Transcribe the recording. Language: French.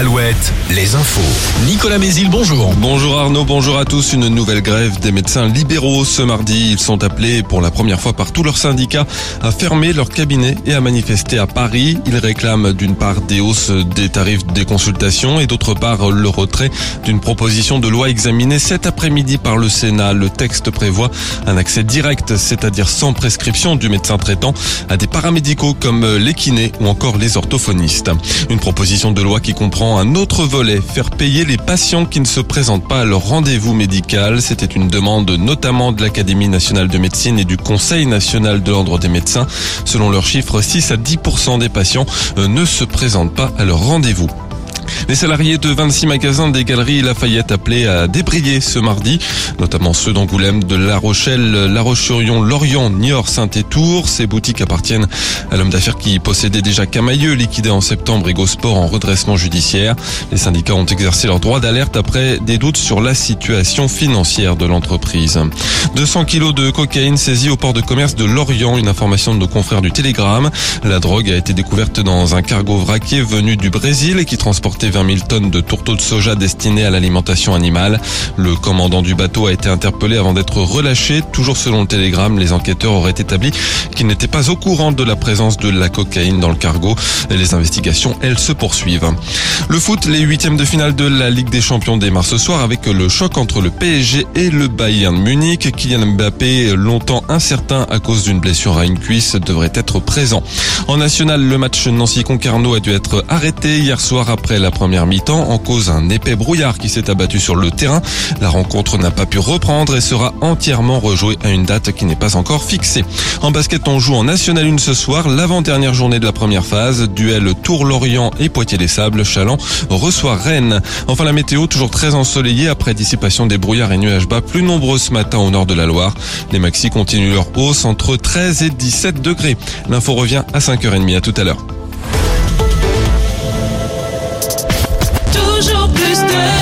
Alouette, les infos. Nicolas Mézil, bonjour. Bonjour Arnaud, bonjour à tous. Une nouvelle grève des médecins libéraux ce mardi. Ils sont appelés pour la première fois par tous leurs syndicats à fermer leur cabinet et à manifester à Paris. Ils réclament d'une part des hausses des tarifs des consultations et d'autre part le retrait d'une proposition de loi examinée cet après-midi par le Sénat. Le texte prévoit un accès direct, c'est-à-dire sans prescription du médecin traitant, à des paramédicaux comme les kinés ou encore les orthophonistes. Une proposition de loi qui comprend un autre volet, faire payer les patients qui ne se présentent pas à leur rendez-vous médical. C'était une demande notamment de l'Académie nationale de médecine et du Conseil national de l'ordre des médecins. Selon leurs chiffres, 6 à 10% des patients euh, ne se présentent pas à leur rendez-vous. Les salariés de 26 magasins des Galeries Lafayette appelés à débrayer ce mardi, notamment ceux d'Angoulême, de La Rochelle, La Roche-sur-Yon, Lorient, Niort, Saint-et-Tour. Ces boutiques appartiennent à l'homme d'affaires qui possédait déjà Camailleux, liquidé en septembre et Gosport en redressement judiciaire. Les syndicats ont exercé leur droit d'alerte après des doutes sur la situation financière de l'entreprise. 200 kilos de cocaïne saisis au port de commerce de Lorient, une information de nos confrères du Télégramme. La drogue a été découverte dans un cargo vraquier venu du Brésil et qui transporte 20 000 tonnes de tourteaux de soja destinés à l'alimentation animale. Le commandant du bateau a été interpellé avant d'être relâché. Toujours selon le télégramme, les enquêteurs auraient établi qu'il n'était pas au courant de la présence de la cocaïne dans le cargo. Les investigations, elles, se poursuivent. Le foot, les huitièmes de finale de la Ligue des Champions démarrent ce soir avec le choc entre le PSG et le Bayern Munich. Kylian Mbappé, longtemps incertain à cause d'une blessure à une cuisse, devrait être présent. En national, le match Nancy-Concarneau a dû être arrêté hier soir après la première mi-temps en cause un épais brouillard qui s'est abattu sur le terrain. La rencontre n'a pas pu reprendre et sera entièrement rejouée à une date qui n'est pas encore fixée. En basket, on joue en National 1 ce soir, l'avant-dernière journée de la première phase. Duel Tour-Lorient et Poitiers-les-Sables. Chaland reçoit Rennes. Enfin, la météo toujours très ensoleillée après dissipation des brouillards et nuages bas plus nombreux ce matin au nord de la Loire. Les maxis continuent leur hausse entre 13 et 17 degrés. L'info revient à 5h30. À tout à l'heure. Toujours plus de